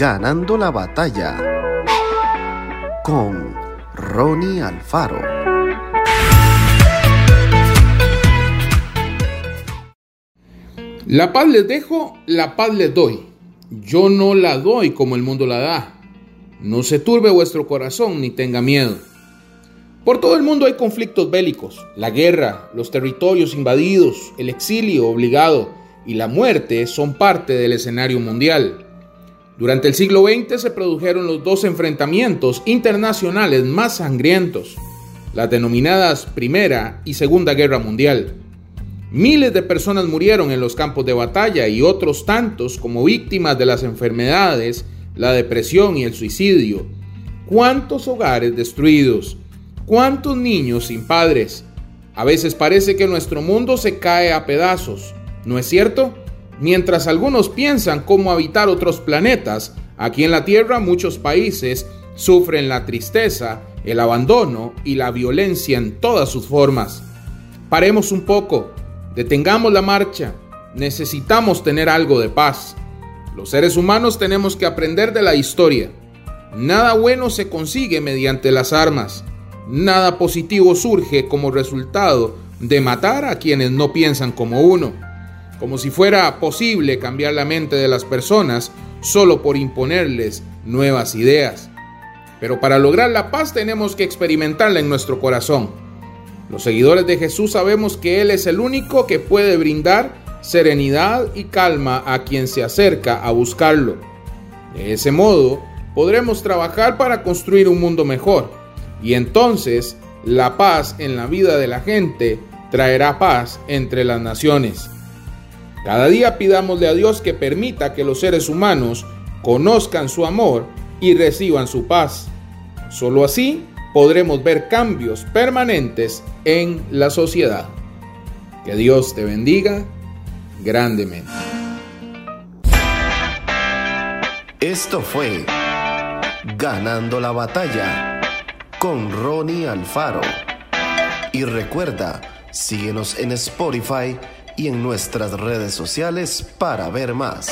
Ganando la batalla con Ronnie Alfaro. La paz les dejo, la paz les doy. Yo no la doy como el mundo la da. No se turbe vuestro corazón ni tenga miedo. Por todo el mundo hay conflictos bélicos, la guerra, los territorios invadidos, el exilio obligado y la muerte son parte del escenario mundial. Durante el siglo XX se produjeron los dos enfrentamientos internacionales más sangrientos, las denominadas Primera y Segunda Guerra Mundial. Miles de personas murieron en los campos de batalla y otros tantos como víctimas de las enfermedades, la depresión y el suicidio. ¿Cuántos hogares destruidos? ¿Cuántos niños sin padres? A veces parece que nuestro mundo se cae a pedazos, ¿no es cierto? Mientras algunos piensan cómo habitar otros planetas, aquí en la Tierra muchos países sufren la tristeza, el abandono y la violencia en todas sus formas. Paremos un poco, detengamos la marcha, necesitamos tener algo de paz. Los seres humanos tenemos que aprender de la historia. Nada bueno se consigue mediante las armas. Nada positivo surge como resultado de matar a quienes no piensan como uno como si fuera posible cambiar la mente de las personas solo por imponerles nuevas ideas. Pero para lograr la paz tenemos que experimentarla en nuestro corazón. Los seguidores de Jesús sabemos que Él es el único que puede brindar serenidad y calma a quien se acerca a buscarlo. De ese modo, podremos trabajar para construir un mundo mejor. Y entonces, la paz en la vida de la gente traerá paz entre las naciones. Cada día pidámosle a Dios que permita que los seres humanos conozcan su amor y reciban su paz. Solo así podremos ver cambios permanentes en la sociedad. Que Dios te bendiga grandemente. Esto fue Ganando la batalla con Ronnie Alfaro. Y recuerda, síguenos en Spotify y en nuestras redes sociales para ver más.